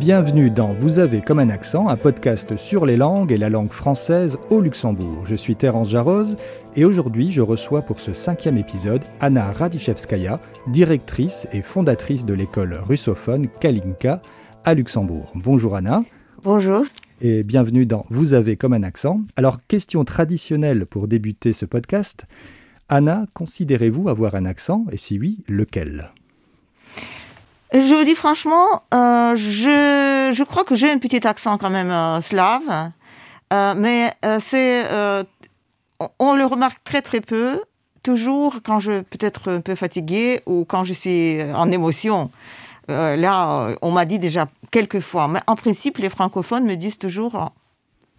Bienvenue dans Vous avez comme un accent, un podcast sur les langues et la langue française au Luxembourg. Je suis Terence Jarose et aujourd'hui je reçois pour ce cinquième épisode Anna Radichevskaya, directrice et fondatrice de l'école russophone Kalinka à Luxembourg. Bonjour Anna. Bonjour. Et bienvenue dans Vous avez comme un accent. Alors, question traditionnelle pour débuter ce podcast. Anna, considérez-vous avoir un accent? Et si oui, lequel? Je vous dis franchement, euh, je, je, crois que j'ai un petit accent quand même euh, slave. Euh, mais c'est, on le remarque très très peu, toujours quand je peut-être un peu fatiguée ou quand je suis en émotion. là, on m'a dit déjà quelques fois, mais en principe, les francophones me disent toujours,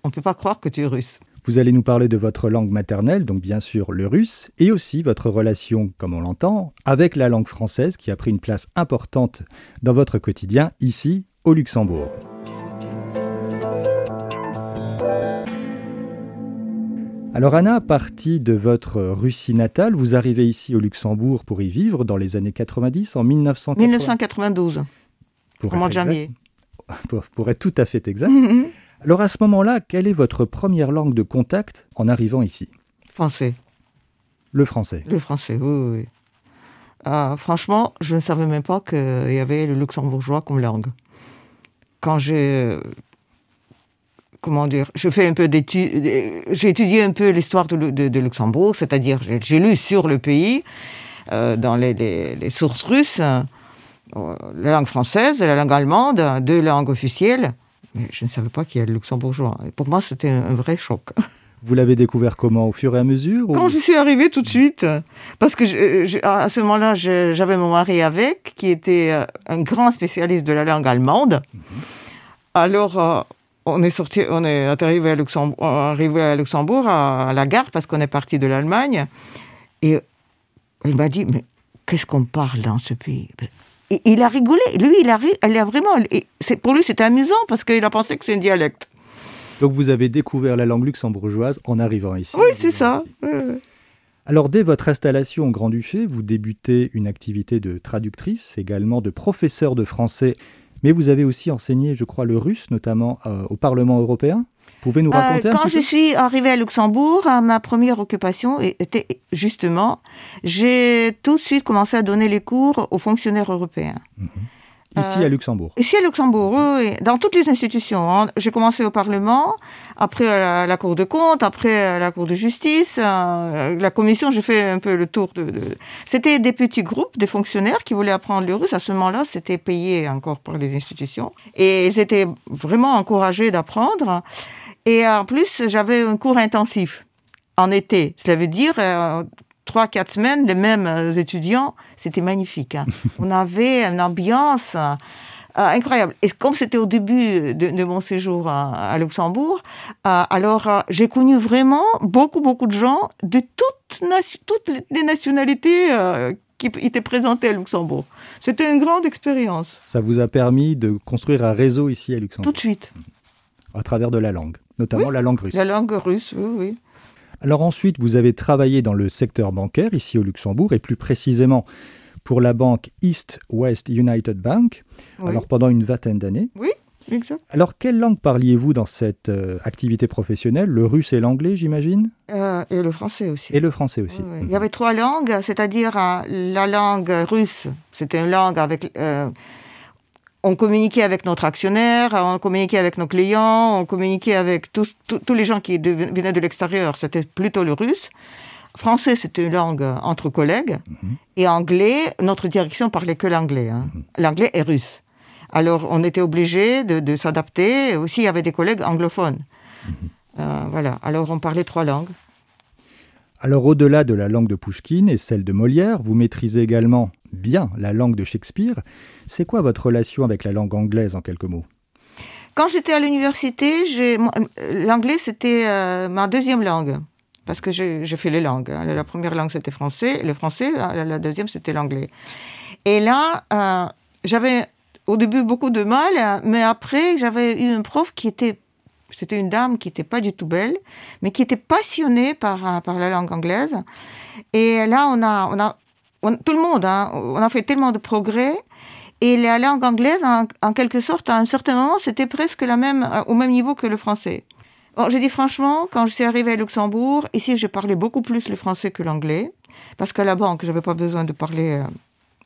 on ne peut pas croire que tu es russe. Vous allez nous parler de votre langue maternelle, donc bien sûr le russe, et aussi votre relation, comme on l'entend, avec la langue française qui a pris une place importante dans votre quotidien ici au Luxembourg. Alors Anna, partie de votre Russie natale, vous arrivez ici au Luxembourg pour y vivre dans les années 90, en 1992. Pour, janvier. Pour, être tout à fait exact. Alors à ce moment-là, quelle est votre première langue de contact en arrivant ici? Français. Le français Le français, oui, oui. Ah, franchement, je ne savais même pas qu'il y avait le luxembourgeois comme langue. Quand j'ai... Comment dire Je fais un peu d'études... J'ai étudié un peu l'histoire de, Luxembourg, c'est-à-dire j'ai lu sur le pays, euh, dans les, sources russes, euh, la langue française et la langue allemande, deux langues officielles. Mais je ne savais pas qu'il y a le luxembourgeois. pour moi, c'était un vrai choc. Vous l'avez découvert comment Au fur et à mesure Quand je suis arrivée tout de suite. Parce que à ce moment-là, j'avais mon mari avec, qui était euh, un grand spécialiste de la langue allemande. Mhm. Alors, euh, on est sorti, on est arrivé à Luxembourg, arrivé à, Luxembourg, à la gare, parce qu'on est parti de l'Allemagne. Et il m'a dit, mais qu'est-ce qu'on parle dans ce pays? Il a rigolé. Lui, il a, elle a vraiment. C'est pour lui, c'était amusant parce qu'il a pensé que c'est un dialecte. Donc vous avez découvert la langue luxembourgeoise en arrivant ici. Oui, c'est ça. Alors dès votre installation au Grand-Duché, vous débutez une activité de traductrice, également de professeur de français, mais vous avez aussi enseigné, je crois, le russe, notamment euh, au Parlement européen pouvez nous raconter euh, Quand je suis arrivée à Luxembourg, ma première occupation était justement, j'ai tout de suite commencé à donner les cours aux fonctionnaires européens. Mhm. Ici à euh, Luxembourg Ici à Luxembourg, oui, Dans toutes les institutions. Hein. J'ai commencé au Parlement, après à la, Cour de compte, après à la Cour de justice, euh, la Commission, j'ai fait un peu le tour de... C'était des petits groupes, des fonctionnaires qui voulaient apprendre le russe. À ce moment-là, c'était payé encore par les institutions. Et ils étaient vraiment encouragés d'apprendre. Et en plus, j'avais un cours intensif en été. Cela veut dire euh, trois, quatre semaines, les mêmes euh, étudiants. C'était magnifique. Hein. On avait une ambiance euh, incroyable. Et comme c'était au début de, mon séjour à, Luxembourg, alors j'ai connu vraiment beaucoup, beaucoup de gens de toutes, toutes les nationalités qui étaient présentées à Luxembourg. C'était une grande expérience. Ça vous a permis de construire un réseau ici à Luxembourg Tout de suite. À travers de la langue notamment la langue russe. La langue russe, oui, oui. Alors ensuite, vous avez travaillé dans le secteur bancaire ici au Luxembourg et plus précisément pour la banque East West United Bank, alors pendant une vingtaine d'années. Oui, exact. Alors quelle langue parliez-vous dans cette euh, activité professionnelle? Le russe et l'anglais, j'imagine? Euh, Et le français aussi. Et le français aussi. Il y avait trois langues, c'est-à-dire euh, la langue russe, c'était une langue avec on communiquait avec notre actionnaire, on communiquait avec nos clients, on communiquait avec tous, les gens qui venaient de l'extérieur. C'était plutôt le russe. Français, c'était une langue entre collègues. Mhm. Et anglais, notre direction parlait que l'anglais. Hein. Mhm. L'anglais est russe. Alors, on était obligé de, s'adapter. Aussi, il y avait des collègues anglophones. Mhm. Euh, voilà. Alors, on parlait trois langues. Alors, au-delà de la langue de Pushkin et celle de Molière, vous maîtrisez également bien la langue de Shakespeare. C'est quoi votre relation avec la langue anglaise en quelques mots? Quand j'étais à l'université, l'anglais c'était euh, ma deuxième langue. Parce que j'ai fait les langues. Hein. La première langue c'était français, le français, la deuxième c'était l'anglais. Et là, euh, j'avais au début beaucoup de mal, mais après j'avais eu un prof qui était c'était une dame qui n'était pas du tout belle, mais qui était passionnée par, par la langue anglaise. Et là, on a, on a tout le monde, hein, on a fait tellement de progrès. Et la langue anglaise, en, quelque sorte, à un certain moment, c'était presque la même, euh, au même niveau que le français. Bon, j'ai dit franchement, quand je suis arrivée à Luxembourg, ici, j'ai parlé beaucoup plus le français que l'anglais, parce qu'à la banque, je n'avais pas besoin de parler euh,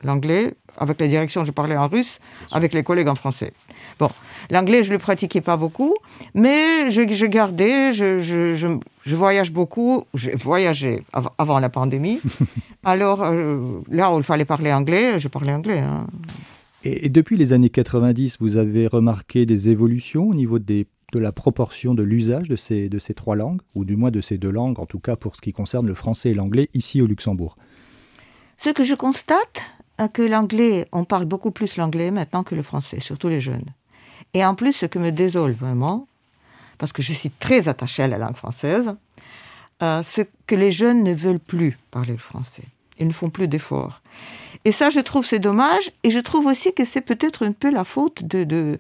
l'anglais. Avec la direction, je parlais en russe, avec les collègues en français. Bon, l'anglais, je ne le pratiquais pas beaucoup, mais je, gardais, je, je, voyage beaucoup. J'ai voyagé avant la pandémie. Alors, euh, là où il fallait parler anglais, je parlais anglais. Hein. Et, depuis les années 90, vous avez remarqué des évolutions au niveau des, de la proportion de l'usage de ces, de ces trois langues, ou du moins de ces deux langues, en tout cas pour ce qui concerne le français et l'anglais, ici au Luxembourg? Ce que je constate, c'est que l'anglais, on parle beaucoup plus l'anglais maintenant que le français, surtout les jeunes. Et en plus, ce qui me désole vraiment, parce que je suis très attachée à la langue française, euh, c'est que les jeunes ne veulent plus parler le français. Ils ne font plus d'efforts. Et ça, je trouve, c'est dommage. Et je trouve aussi que c'est peut-être un peu la faute de, de,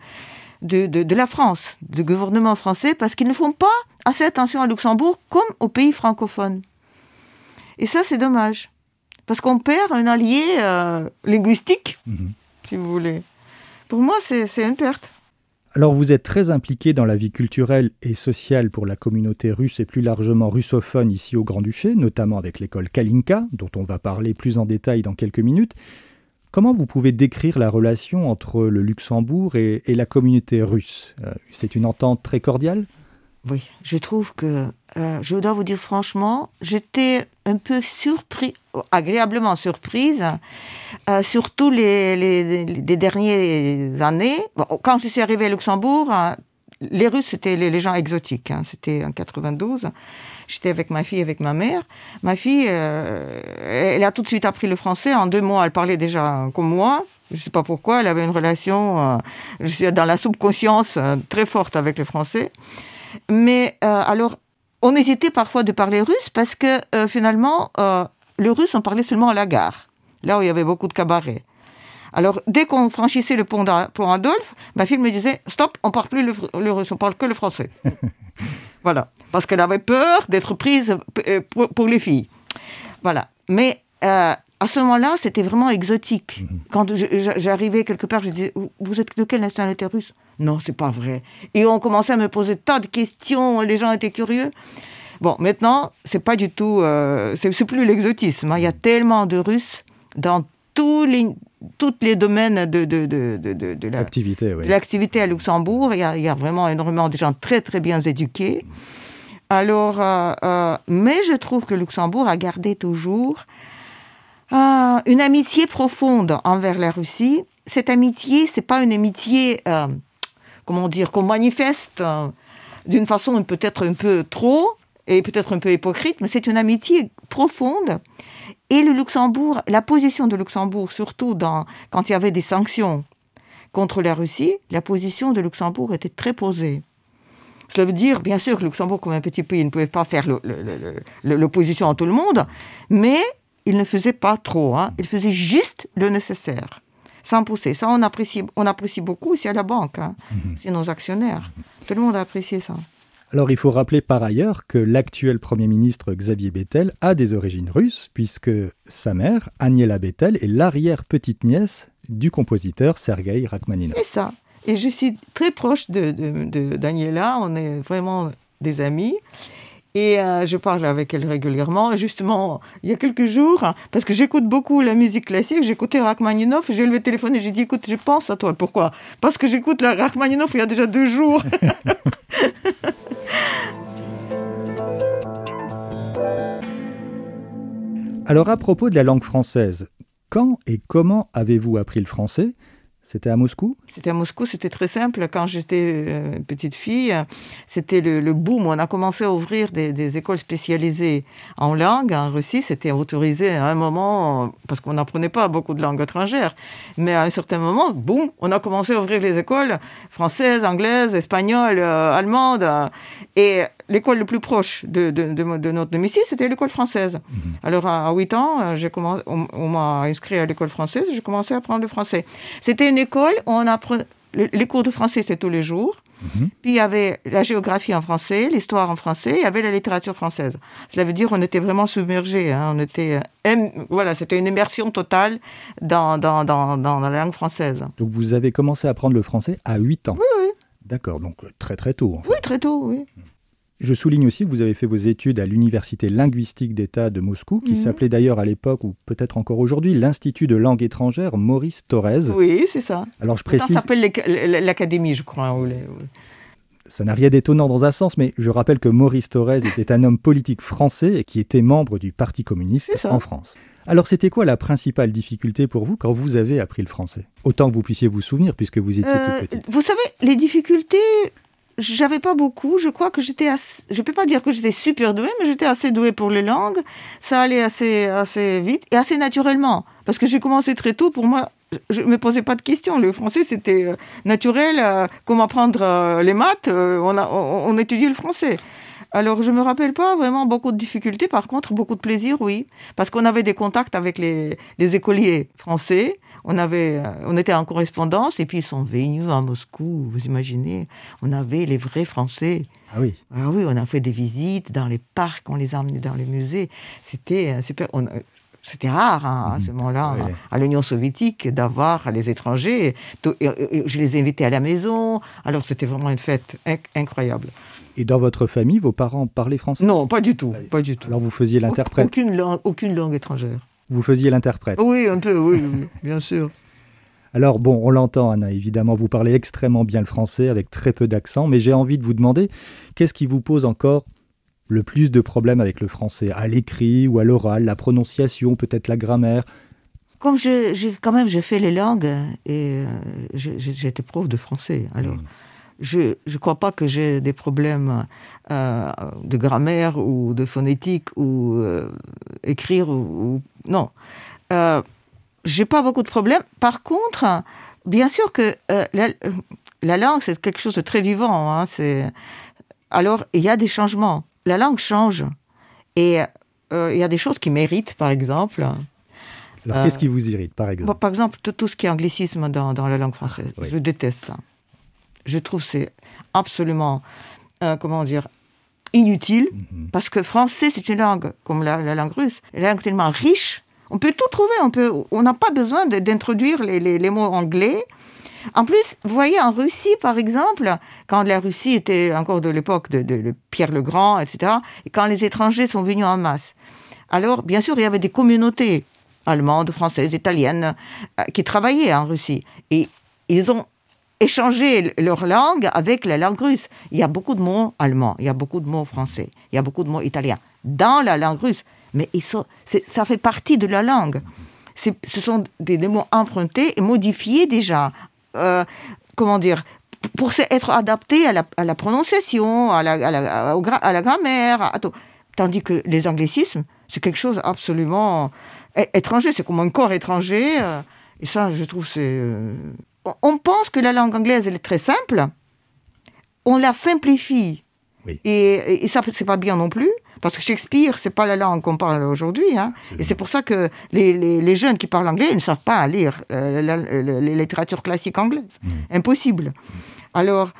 de, la France, du gouvernement français, parce qu'ils ne font pas assez attention à Luxembourg comme aux pays francophones. Et ça, c'est dommage. Parce qu'on perd un allié euh, linguistique, mhm. si vous voulez. Pour moi, c'est une perte. Alors vous êtes très impliqué dans la vie culturelle et sociale pour la communauté russe et plus largement russophone ici au Grand-Duché, notamment avec l'école Kalinka, dont on va parler plus en détail dans quelques minutes. Comment vous pouvez décrire la relation entre le Luxembourg et, la communauté russe? Euh, C'est une entente très cordiale? Oui, je trouve que, euh, je dois vous dire franchement, j'étais un peu surpris, agréablement surprise, euh, surtout les, les, dernières années. quand je suis arrivée à Luxembourg, hein, les Russes, c'était les, gens exotiques. Hein. c'était en 92. J'étais avec ma fille, avec ma mère. Ma fille, euh, elle a tout de suite appris le français. En deux mois, elle parlait déjà comme moi. Je ne sais pas pourquoi. Elle avait une relation, je suis dans la subconscience très forte avec le français. Mais alors, on hésitait parfois de parler russe parce que euh, finalement, euh, le russe, on parlait seulement à la gare, là où il y avait beaucoup de cabarets. Alors, dès qu'on franchissait le pont, Adolphe, ma fille me disait Stop, on ne parle plus le, russe, on parle que le français. voilà. Parce qu'elle avait peur d'être prise euh, pour, les filles. Voilà. Mais à ce moment-là, c'était vraiment exotique. Mhm. Quand j'arrivais quelque part, je disais Vous êtes de quelle nationalité russe? Non, c'est pas vrai. Et on commençait à me poser tas de questions, les gens étaient curieux. Bon, maintenant, c'est pas du tout, euh, c'est plus l'exotisme. Hein. Il y a tellement de Russes dans tous les, tous les domaines de, de, de, de, l'activité à Luxembourg. Il y, a, il y, a, vraiment énormément de gens très, très bien éduqués. Alors, euh, euh, mais je trouve que Luxembourg a gardé toujours une amitié profonde envers la Russie. Cette amitié, c'est pas une amitié comment dire, qu'on manifeste euh, d'une façon peut-être un peu trop et peut-être un peu hypocrite, mais c'est une amitié profonde. Et le Luxembourg, la position de Luxembourg, surtout quand il y avait des sanctions contre la Russie, la position de Luxembourg était très posée. Cela veut dire, bien sûr, que Luxembourg, comme un petit pays, ne pouvait pas faire l'opposition à tout le monde, mais il ne faisait pas trop. Hein. Il faisait juste le nécessaire sans pousser. Ça, on apprécie, on apprécie beaucoup ici à la banque. Hein. Mhm. C'est nos actionnaires. Tout le monde a apprécié ça. Alors il faut rappeler par ailleurs que l'actuel Premier ministre Xavier Bettel a des origines russes, puisque sa mère, Agnella Bettel, est l'arrière-petite-nièce du compositeur Sergei Rachmaninov. C'est ça. Et je suis très proche de, de, d'Agnella, on est vraiment des amis. Et euh, je parle avec elle régulièrement. justement, il y a quelques jours, parce que j'écoute beaucoup la musique classique, j'écoutais Rachmaninoff, j'ai levé le téléphone et j'ai dit écoute, je pense à toi. Pourquoi? Parce que j'écoute la Rachmaninoff il y a déjà deux jours. Alors à propos de la langue française, quand et comment avez-vous appris le français? C'était à Moscou? C'était à Moscou, c'était très simple. Quand j'étais euh, petite fille, c'était le, boom. On a commencé à ouvrir des, écoles spécialisées en langue. En Russie, c'était autorisé à un moment, parce qu'on n'apprenait pas beaucoup de langues étrangères. Mais à un certain moment, boum, on a commencé à ouvrir les écoles françaises, anglaises, espagnoles, euh, allemandes. Et l'école le plus proche de, notre domicile, c'était l'école française. Mhm. Alors à, 8 ans, euh, on, m'a inscrit à l'école française, j'ai commencé à apprendre le français. C'était une école où on apprend, les cours de français, c'est tous les jours. Mhm. Mhm. Puis il y avait la géographie en français, l'histoire en français, il y avait la littérature française. Cela veut dire qu'on était vraiment submergés. Hein. on était, euh, voilà, c'était une immersion totale dans, dans, dans, dans, la langue française. Donc vous avez commencé à apprendre le français à 8 ans Oui, oui. D'accord, donc très très tôt. Oui, très tôt, oui. Je souligne aussi que vous avez fait vos études à l'Université linguistique d'État de Moscou, qui mhm. s'appelait d'ailleurs à l'époque, ou peut-être encore aujourd'hui, l'Institut de langue étrangère Maurice Thorez. Oui, c'est ça. Alors je précise. Ça s'appelle l'Académie, je crois. Ça n'a rien d'étonnant dans un sens, mais je rappelle que Maurice Thorez était un homme politique français et qui était membre du Parti communiste en France. Alors c'était quoi la principale difficulté pour vous quand vous avez appris le français? Autant que vous puissiez vous souvenir puisque vous étiez euh, toute petite. Vous savez, les difficultés, j'avais pas beaucoup. Je crois que j'étais assez... Je peux pas dire que j'étais super douée, mais j'étais assez douée pour les langues. Ça allait assez, assez vite et assez naturellement. Parce que j'ai commencé très tôt. Pour moi, je me posais pas de questions. Le français, c'était euh, naturel. Euh, comment apprendre euh, les maths on, a, on, étudiait le français. Alors, je me rappelle pas vraiment beaucoup de difficultés. Par contre, beaucoup de plaisir, oui. Parce qu'on avait des contacts avec les, les écoliers français on, avait, euh, on était en correspondance et puis ils sont venus à Moscou, vous imaginez. On avait les vrais Français. Ah oui. Ah oui, on a fait des visites dans les parcs, on les a emmenés dans les musées. C'était euh, super. Euh, c'était rare hein, à ce mhm. moment-là, à l'Union soviétique, d'avoir les étrangers. Je les invitais à la maison. Alors c'était vraiment une fête incroyable. Et dans votre famille, vos parents parlaient français? Non, pas du tout, pas du tout. Alors vous faisiez l'interprète? Aucune aucune langue étrangère. Vous faisiez l'interprète. Oui, un peu, oui, bien sûr. Alors bon, on l'entend, Anna, évidemment, vous parlez extrêmement bien le français avec très peu d'accent, mais j'ai envie de vous demander, qu'est-ce qui vous pose encore le plus de problèmes avec le français? À l'écrit ou à l'oral, la prononciation, peut-être la grammaire? Comme j'ai quand même j'ai fait les langues et euh, j'ai été prof de français, alors... Hmm je ne crois pas que j'ai des problèmes euh, de grammaire ou de phonétique ou euh, écrire ou, non. Euh, j'ai pas beaucoup de problèmes. Par contre, bien sûr que euh, la, langue c'est quelque chose de très vivant. Hein, alors il y a des changements. La langue change et il y a des choses qui méritent, par exemple. Alors qu'est-ce qui vous irrite, par exemple? Par exemple, tout, ce qui est anglicisme dans, la langue française. Je déteste ça je trouve c'est absolument, euh, comment dire, inutile, mhm. parce que français, c'est une langue, comme la, langue russe, une langue tellement riche, on peut tout trouver, on peut, on n'a pas besoin d'introduire les, les, mots anglais. En plus, vous voyez, en Russie, par exemple, quand la Russie était encore de l'époque de, de, Pierre le Grand, etc., et quand les étrangers sont venus en masse, alors, bien sûr, il y avait des communautés allemandes, françaises, italiennes, euh, qui travaillaient en Russie. Et ils ont échanger leur langue avec la langue russe. Il y a beaucoup de mots allemands, il y a beaucoup de mots français, il y a beaucoup de mots italiens dans la langue russe, mais ça fait partie de la langue. Ce sont des, mots empruntés et modifiés déjà. Euh, comment dire pour être adaptés à la, prononciation, à la, à la, grammaire, à tout. Tandis que les anglicismes, c'est quelque chose absolument étranger, c'est comme un corps étranger. Euh, et ça, je trouve, c'est euh, on pense que la langue anglaise, elle est très simple. On la simplifie. Et, ça, c'est pas bien non plus. Parce que Shakespeare, c'est pas la langue qu'on parle aujourd'hui. Hein. Et c'est pour ça que les, jeunes qui parlent anglais ne savent pas lire euh, la, littérature classique anglaise. Mm. Impossible. Alors,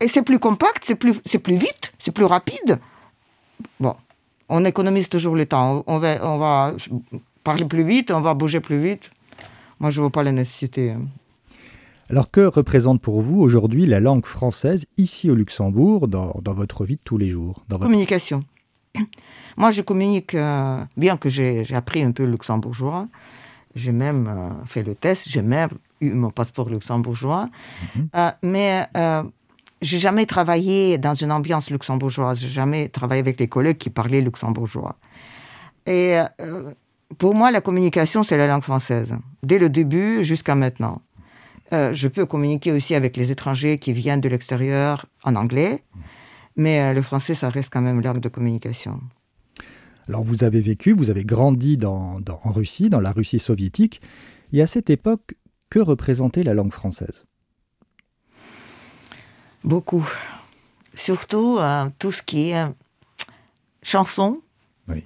et c'est plus compact, c'est plus, c'est plus vite, c'est plus rapide. Bon, on économise toujours le temps. On va, on va parler plus vite, on va bouger plus vite. Moi, je ne vois pas la nécessité. Alors que représente pour vous aujourd'hui la langue française ici au Luxembourg dans, votre vie de tous les jours dans Communication. Moi, je communique, euh, bien que j'ai appris un peu le luxembourgeois, j'ai même euh, fait le test, j'ai même eu mon passeport luxembourgeois, mhm. euh, mais j'ai jamais travaillé dans une ambiance luxembourgeoise, j'ai jamais travaillé avec des collègues qui parlaient luxembourgeois. Et pour moi, la communication, c'est la langue française, dès le début jusqu'à maintenant. Euh, je peux communiquer aussi avec les étrangers qui viennent de l'extérieur en anglais, mais euh, le français, ça reste quand même langue de communication. Alors vous avez vécu, vous avez grandi en Russie, dans la Russie soviétique, et à cette époque, que représentait la langue française? Beaucoup. Surtout euh, tout ce qui est chansons. Oui.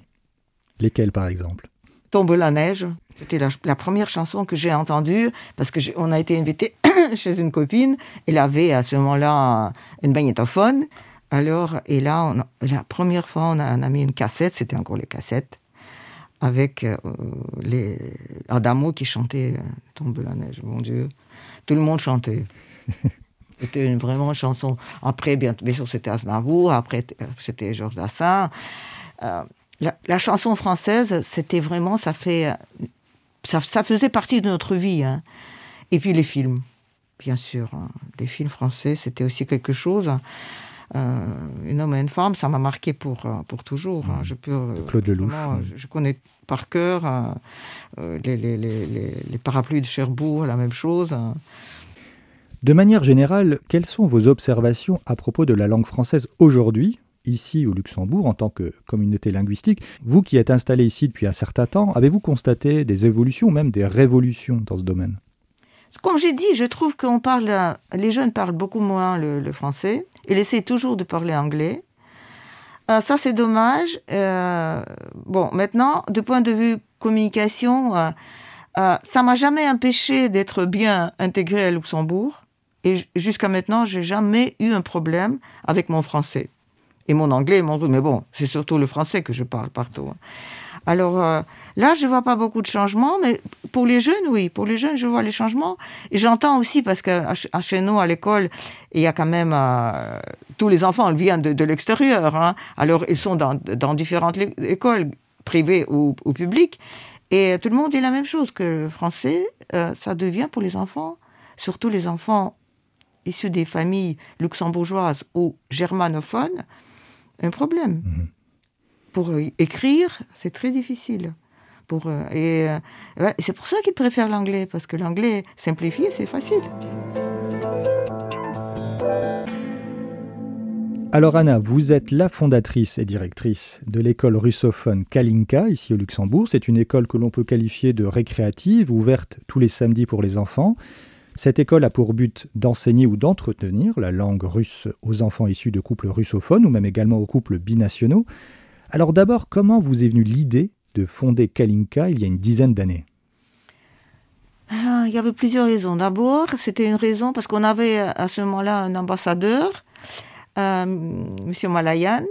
Lesquelles par exemple? Tombe la neige. C'était la, première chanson que j'ai entendue parce que on a été invité chez une copine. Elle avait à ce moment-là une magnétophone. Alors, et là, la première fois, on a, on a mis une cassette, c'était encore les cassettes, avec euh, les Adamo qui chantait euh, Tombe la neige, mon Dieu. Tout le monde chantait. c'était une, vraiment une chanson. Après, bien, bien sûr, c'était Aznavour, après, c'était Georges Dassin. Euh, la, chanson française, c'était vraiment, ça fait, ça, ça, faisait partie de notre vie. Hein. Et puis les films, bien sûr, hein. les films français, c'était aussi quelque chose. Euh, un homme et une femme, ça m'a marqué pour, euh, pour toujours. Hein. Je peux, euh, Claude Lelouch. Je, connais par cœur les, les, les, les, parapluies de Cherbourg, la même chose. De manière générale, quelles sont vos observations à propos de la langue française aujourd'hui? Ici au Luxembourg en tant que communauté linguistique. Vous qui êtes installé ici depuis un certain temps, avez-vous constaté des évolutions même des révolutions dans ce domaine? Comme j'ai dit, je trouve qu'on parle, les jeunes parlent beaucoup moins le, français. Ils essaient toujours de parler anglais. Euh, ça, c'est dommage. Euh, bon, maintenant, de point de vue communication, euh, euh ça m'a jamais empêché d'être bien intégré à Luxembourg. Et jusqu'à maintenant, j'ai jamais eu un problème avec mon français et mon anglais mon russe. Mais bon, c'est surtout le français que je parle partout. Hein. Alors euh, là, je vois pas beaucoup de changements, mais pour les jeunes, oui, pour les jeunes, je vois les changements. Et j'entends aussi, parce que chez nous, à l'école, il y a quand même euh, tous les enfants viennent de, l'extérieur. Hein. Alors ils sont dans, différentes écoles, privées ou, publiques. Et tout le monde dit la même chose, que le français, euh, ça devient pour les enfants, surtout les enfants issus des familles luxembourgeoises ou germanophones, un problème. Mhm. Pour euh, écrire, c'est très difficile. Pour, euh, et, euh, c'est pour ça qu'ils préfèrent l'anglais, parce que l'anglais simplifié, c'est facile. Alors Anna, vous êtes la fondatrice et directrice de l'école russophone Kalinka, ici au Luxembourg. C'est une école que l'on peut qualifier de récréative, ouverte tous les samedis pour les enfants. Cette école a pour but d'enseigner ou d'entretenir la langue russe aux enfants issus de couples russophones ou même également aux couples binationaux. Alors d'abord, comment vous est venue l'idée de fonder Kalinka il y a une dizaine d'années? Ah, Il y avait plusieurs raisons. D'abord, c'était une raison parce qu'on avait à ce moment-là un ambassadeur, euh, M. Malayan,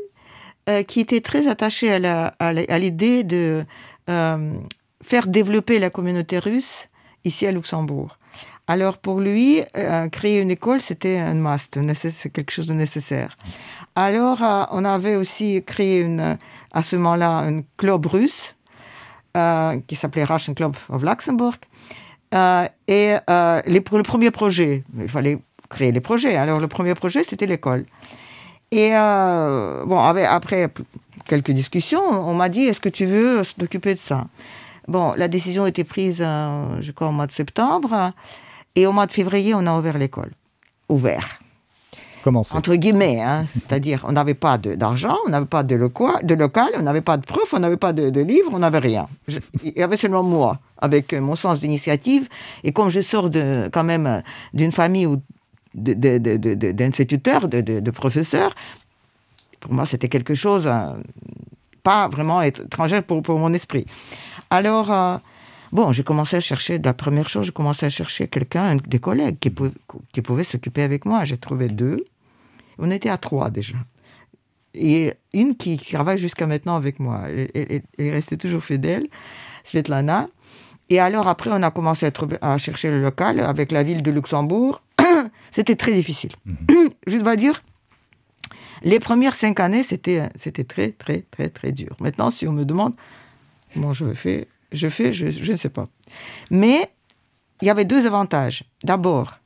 euh, qui était très attaché à l'idée de euh, faire développer la communauté russe ici à Luxembourg. Alors pour lui, euh, créer une école, c'était un must, c'est quelque chose de nécessaire. Alors euh, on avait aussi créé une, à ce moment-là un club russe euh, qui s'appelait Russian Club of Luxembourg. et les, le premier projet, il fallait créer les projets. Alors le premier projet, c'était l'école. Et bon, après quelques discussions, on m'a dit, est-ce que tu veux t'occuper de ça? Bon, la décision a été prise, je crois, au mois de septembre. Et au mois de février, on a ouvert l'école. Ouvert. Comment ça Entre guillemets, hein. c'est-à-dire on n'avait pas d'argent, on n'avait pas de, local, de local, on n'avait pas de prof, on n'avait pas de, de livres, on n'avait rien. il y avait seulement moi, avec mon sens d'initiative. Et comme je sors de, quand même d'une famille d'instituteurs, de, de, professeurs, pour moi c'était quelque chose, hein, pas vraiment étranger pour, pour mon esprit. Alors, euh, Bon, j'ai commencé à chercher, la première chose, j'ai commencé à chercher quelqu'un, des collègues qui, pouvaient, qui pouvaient s'occuper avec moi. J'ai trouvé deux. On était à trois déjà. Et une qui, travaille jusqu'à maintenant avec moi. Elle, est restée toujours fidèle, Svetlana. Et alors après, on a commencé à, à chercher le local avec la ville de Luxembourg. c'était très difficile. Mhm. Je dois dire, les premières cinq années, c'était, très, très, très, très dur. Maintenant, si on me demande comment je fais, je fais, je, ne sais pas. Mais il y avait deux avantages. D'abord,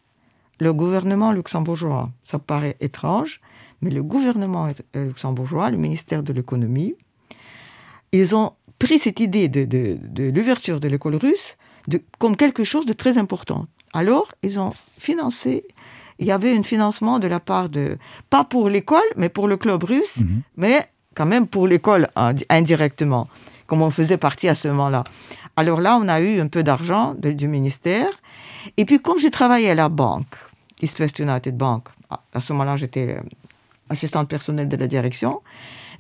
le gouvernement luxembourgeois, ça paraît étrange, mais le gouvernement luxembourgeois, le ministère de l'économie, ils ont pris cette idée de, l'ouverture de l'école russe comme quelque chose de très important. Alors, ils ont financé, il y avait un financement de la part de, pas pour l'école, mais pour le club russe, mhm. mais quand même pour l'école indirectement comme on faisait partie à ce moment-là. Alors là, on a eu un peu d'argent du ministère. Et puis, comme j'ai travaillé à la banque, East West United Bank, à ce moment-là, j'étais euh, assistante personnelle de la direction,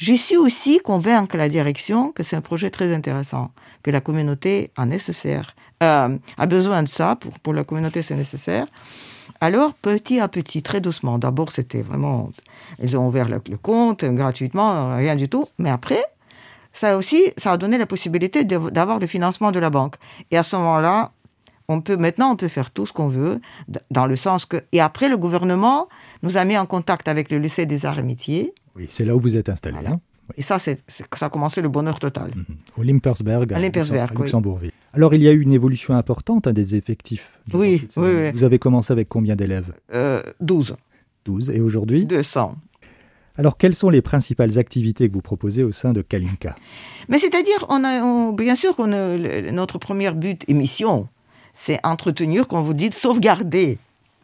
J'ai su aussi convaincre la direction que c'est un projet très intéressant, que la communauté a nécessaire, euh, a besoin de ça, pour, pour la communauté c'est nécessaire. Alors, petit à petit, très doucement, d'abord c'était vraiment, ils ont ouvert le, compte gratuitement, rien du tout, mais après, ça aussi, ça a donné la possibilité d'avoir le financement de la banque. Et à ce moment-là, on peut, maintenant, on peut faire tout ce qu'on veut, dans le sens que. Et après, le gouvernement nous a mis en contact avec le lycée des arts et métiers. Oui, c'est là où vous êtes installé. Hein et ça, c'est, ça a commencé le bonheur total. Mhm. Au Limpersberg, à, à Luxembourgville. Alors, il y a eu une évolution importante hein, des effectifs. Oui, oui, Vous avez commencé avec combien d'élèves? Euh, 12. 12. Et aujourd'hui? 200. Alors, quelles sont les principales activités que vous proposez au sein de Kalinka? Mais c'est-à-dire, on a, bien sûr, notre premier but et mission, c'est entretenir, comme vous dites, sauvegarder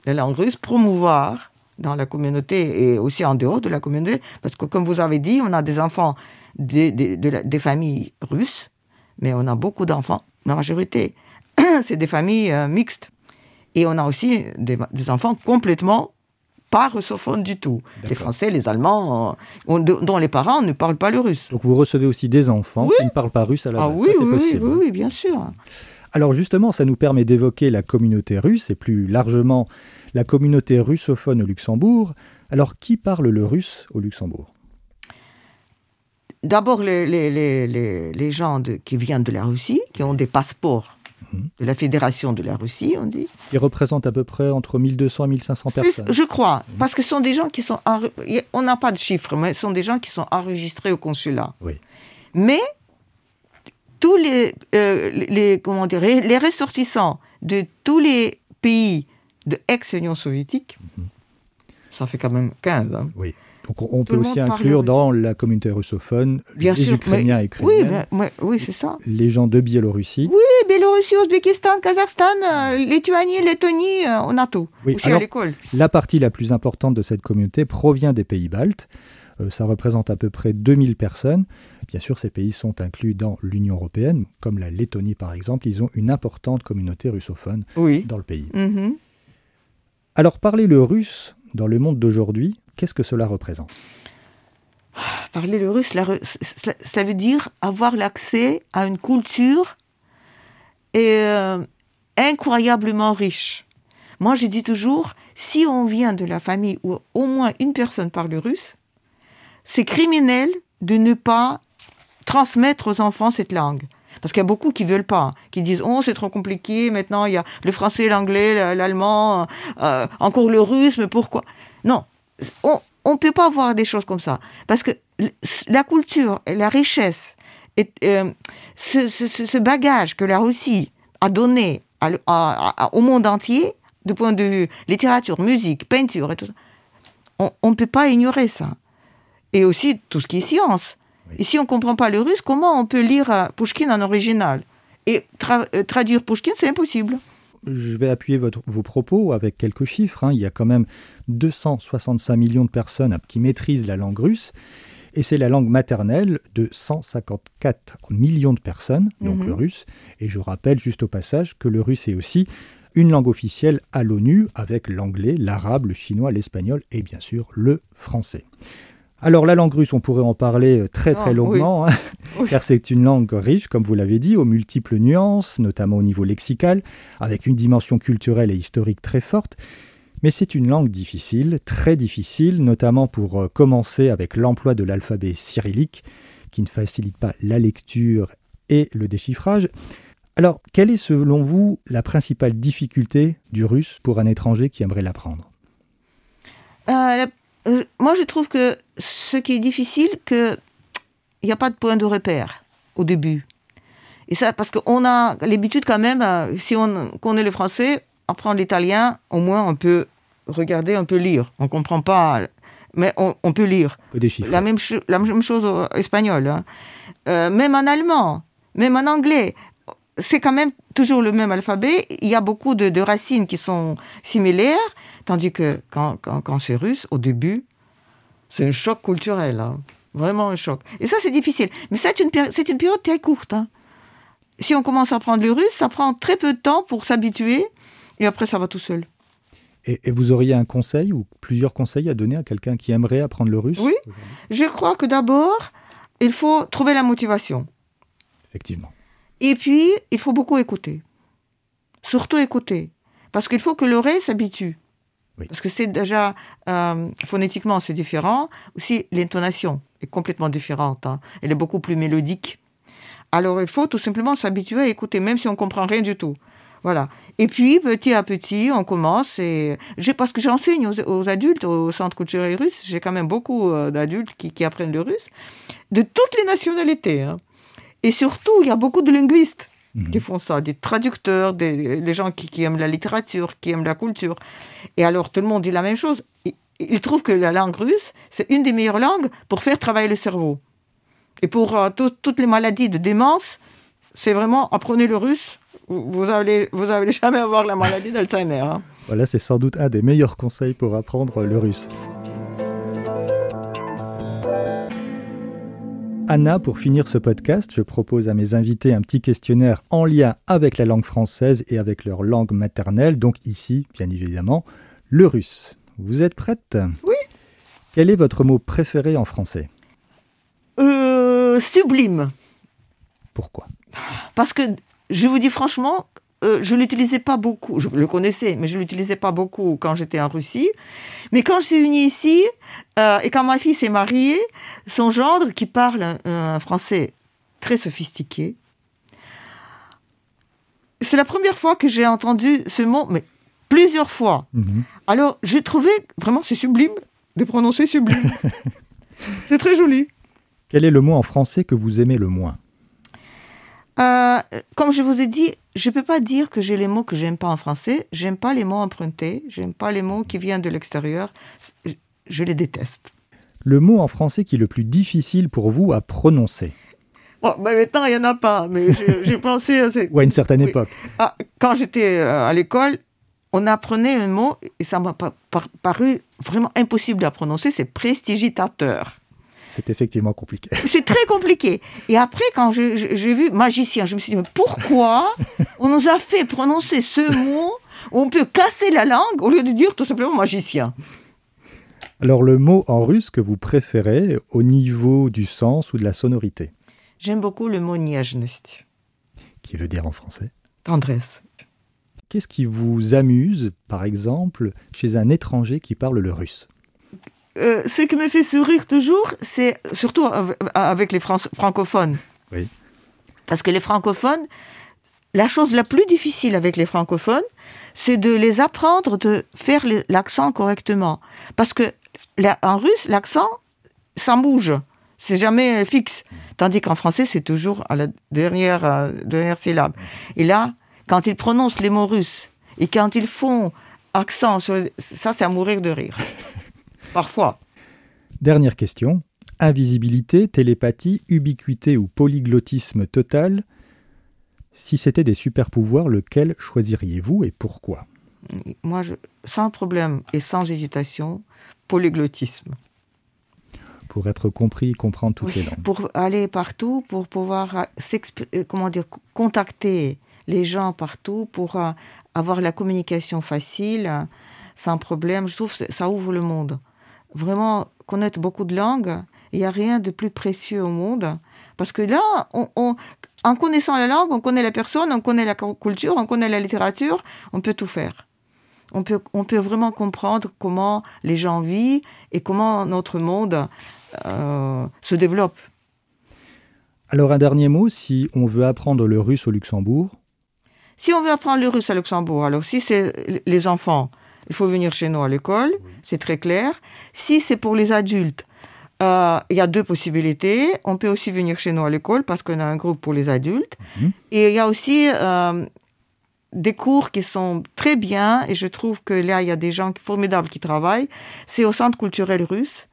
la langue russe, promouvoir dans la communauté et aussi en dehors de la communauté, parce que comme vous avez dit, on a des enfants des, des, familles russes, mais on a beaucoup d'enfants, la majorité, c'est des familles euh, mixtes. Et on a aussi des, enfants complètement pas russophones du tout. Les Français, les Allemands, euh, dont les parents ne parlent pas le russe. Donc vous recevez aussi des enfants qui ne parlent pas russe à la ah base. Oui, Ça, oui, possible. oui, oui, bien sûr. Alors justement, ça nous permet d'évoquer la communauté russe et plus largement la communauté russophone au Luxembourg. Alors qui parle le russe au Luxembourg? D'abord les, les, gens qui viennent de la Russie, qui ont des passeports. De la Fédération de la Russie, on dit. Qui représentent à peu près entre 1200 et 1500 personnes. Je crois, parce que ce sont des gens qui sont... On n'a pas de chiffres, mais ce sont des gens qui sont enregistrés au consulat. Oui. Mais tous les, euh, les, comment dire, les ressortissants de tous les pays de ex-Union soviétique, mhm. ça fait quand même 15. Hein. Oui. Donc on peut aussi inclure dans la communauté russophone les Ukrainiens et Ukrainiennes. Oui, oui c'est ça. Les gens de Biélorussie. Oui, Biélorussie, Ouzbékistan, Kazakhstan, euh, Lituanie, Lettonie, euh, on a tout. Oui, aussi à l'école. La partie la plus importante de cette communauté provient des pays baltes. Euh, ça représente à peu près 2000 personnes. Bien sûr, ces pays sont inclus dans l'Union européenne, comme la Lettonie par exemple. Ils ont une importante communauté russophone dans le pays. Mm-hmm. Alors, parler le russe dans le monde d'aujourd'hui, qu'est-ce que cela représente? Parler le russe, cela veut dire avoir l'accès à une culture et, euh, incroyablement riche. Moi, je dis toujours, si on vient de la famille où au moins une personne parle russe, c'est criminel de ne pas transmettre aux enfants cette langue. Parce qu'il y a beaucoup qui veulent pas, qui disent oh c'est trop compliqué. Maintenant il y a le français, l'anglais, l'allemand, euh, encore le russe. Mais pourquoi? Non, on ne peut pas voir des choses comme ça parce que la culture, et la richesse, et, euh, ce, bagage que la Russie a donné au monde entier, du point de vue littérature, musique, peinture et tout ça, on ne peut pas ignorer ça et aussi tout ce qui est science. Et si on ne comprend pas le russe, comment on peut lire euh, Pushkin en original? Et euh, traduire Pushkin, c'est impossible. Je vais appuyer votre, vos propos avec quelques chiffres. Hein. Il y a quand même 265 millions de personnes qui maîtrisent la langue russe. Et c'est la langue maternelle de 154 millions de personnes, donc mhm. le russe. Et je rappelle juste au passage que le russe est aussi une langue officielle à l'ONU avec l'anglais, l'arabe, le chinois, l'espagnol et bien sûr le français. Alors la langue russe, on pourrait en parler euh, très très ah, longuement, hein, car c'est une langue riche, comme vous l'avez dit, aux multiples nuances, notamment au niveau lexical, avec une dimension culturelle et historique très forte. Mais c'est une langue difficile, très difficile, notamment pour euh, commencer avec l'emploi de l'alphabet cyrillique, qui ne facilite pas la lecture et le déchiffrage. Alors, quelle est selon vous la principale difficulté du russe pour un étranger qui aimerait l'apprendre? Euh, euh, moi, je trouve que ce qui est difficile, qu'il n'y a pas de point de repère au début. Et ça, parce qu'on a l'habitude quand même, si on connaît le français, apprendre l'italien, au moins on peut regarder, on peut lire. On ne comprend pas, mais on, peut lire. La même, la même chose au espagnol. Hein. Euh, même en allemand, même en anglais. C'est quand même toujours le même alphabet. Il y a beaucoup de, de racines qui sont similaires. Tandis que quand, quand, c'est russe, au début, c'est un choc culturel. Hein. Vraiment un choc. Et ça, c'est difficile. Mais c'est une, c'est une période très courte. Hein. Si on commence à apprendre le russe, ça prend très peu de temps pour s'habituer. Et après, ça va tout seul. Et, vous auriez un conseil ou plusieurs conseils à donner à quelqu'un qui aimerait apprendre le russe Oui, je crois que d'abord, il faut trouver la motivation. Effectivement. Et puis, il faut beaucoup écouter. Surtout écouter. Parce qu'il faut que l'oreille s'habitue. Parce que c'est déjà, euh, phonétiquement, c'est différent. Aussi, l'intonation est complètement différente. Hein. Elle est beaucoup plus mélodique. Alors, il faut tout simplement s'habituer à écouter, même si on comprend rien du tout. Voilà. Et puis, petit à petit, on commence. Et parce que j'enseigne aux, adultes au centre culturel russe, j'ai quand même beaucoup euh, d'adultes qui, apprennent le russe, de toutes les nationalités. Hein. Et surtout, il y a beaucoup de linguistes mhm. qui font ça, des traducteurs, des les gens qui, aiment la littérature, qui aiment la culture. Et alors, tout le monde dit la même chose. Ils trouvent que la langue russe, c'est une des meilleures langues pour faire travailler le cerveau. Et pour euh, toutes les maladies de démence, c'est vraiment apprenez le russe, vous allez, vous allez jamais avoir la maladie d'Alzheimer. Hein. Voilà, c'est sans doute un des meilleurs conseils pour apprendre le russe. Anna, pour finir ce podcast, je propose à mes invités un petit questionnaire en lien avec la langue française et avec leur langue maternelle, donc ici, bien évidemment, le russe. Vous êtes prête? Oui. Quel est votre mot préféré en français? Euh, Sublime. Pourquoi? Parce que je vous dis franchement, euh, je ne l'utilisais pas beaucoup. Je le connaissais, mais je ne l'utilisais pas beaucoup quand j'étais en Russie. Mais quand je suis venue ici, euh, et quand ma fille s'est mariée, son gendre, qui parle un, français très sophistiqué, c'est la première fois que j'ai entendu ce mot, mais plusieurs fois. Mhm. Alors, j'ai trouvé vraiment, c'est sublime de prononcer sublime. c'est très joli. Quel est le mot en français que vous aimez le moins? Euh, comme je vous ai dit, je ne peux pas dire que j'ai les mots que j'aime pas en français. J'aime pas les mots empruntés. J'aime pas les mots qui viennent de l'extérieur. Je les déteste. Le mot en français qui est le plus difficile pour vous à prononcer bon, ben Maintenant, il n'y en a pas, mais j'ai pensé... Ou à une certaine époque. Ah, quand j'étais euh, à l'école, on apprenait un mot, et ça m'a paru vraiment impossible à prononcer, c'est prestigitateur. C'est effectivement compliqué. C'est très compliqué. Et après, quand j'ai vu magicien, je me suis dit, mais pourquoi on nous a fait prononcer ce mot où on peut casser la langue au lieu de dire tout simplement magicien? Alors, le mot en russe que vous préférez au niveau du sens ou de la sonorité? J'aime beaucoup le mot niajnost. Qui veut dire en français? Tendresse. Qu'est-ce qui vous amuse, par exemple, chez un étranger qui parle le russe? Euh, ce qui me fait sourire toujours, c'est surtout avec les francophones. Oui. Parce que les francophones, la chose la plus difficile avec les francophones, c'est de les apprendre de faire l'accent correctement. Parce que en russe, l'accent, ça bouge. C'est jamais fixe. Tandis qu'en français, c'est toujours à la dernière, euh, dernière syllabe. Et là, quand ils prononcent les mots russes et quand ils font accent sur ça, c'est à mourir de rire. Parfois. Dernière question. Invisibilité, télépathie, ubiquité ou polyglottisme total Si c'était des super-pouvoirs, lequel choisiriez-vous et pourquoi? Moi, je, sans problème et sans hésitation, polyglottisme. Pour être compris, comprendre toutes les langues. Pour aller partout, pour pouvoir euh, euh, comment dire, contacter les gens partout, pour euh, avoir la communication facile, sans problème. Je trouve que ça ouvre le monde vraiment connaître beaucoup de langues. Il n'y a rien de plus précieux au monde. Parce que là, en connaissant la langue, on connaît la personne, on connaît la culture, on connaît la littérature, on peut tout faire. On peut, on peut vraiment comprendre comment les gens vivent et comment notre monde euh, se développe. Alors un dernier mot, si on veut apprendre le russe au Luxembourg Si on veut apprendre le russe au Luxembourg, alors si c'est les enfants, il faut venir chez nous à l'école, c'est très clair. Si c'est pour les adultes, euh, il y a deux possibilités. On peut aussi venir chez nous à l'école parce qu'on a un groupe pour les adultes. Mhm. Et il y a aussi euh, des cours qui sont très bien et je trouve que là, il y a des gens formidables qui travaillent. C'est au Centre culturel russe.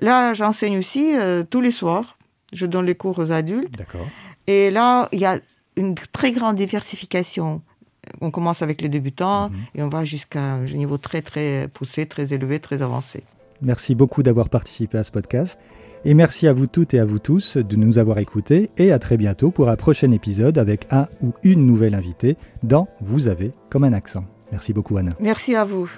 Là, j'enseigne aussi euh, tous les soirs. Je donne les cours aux adultes. D'accord. Et là, il y a une très grande diversification on commence avec les débutants mhm. et on va jusqu'à un niveau très très poussé, très élevé, très avancé. Merci beaucoup d'avoir participé à ce podcast. Et merci à vous toutes et à vous tous de nous avoir écoutés et à très bientôt pour un prochain épisode avec un ou une nouvelle invitée dans Vous avez comme un accent. Merci beaucoup Anna. Merci à vous.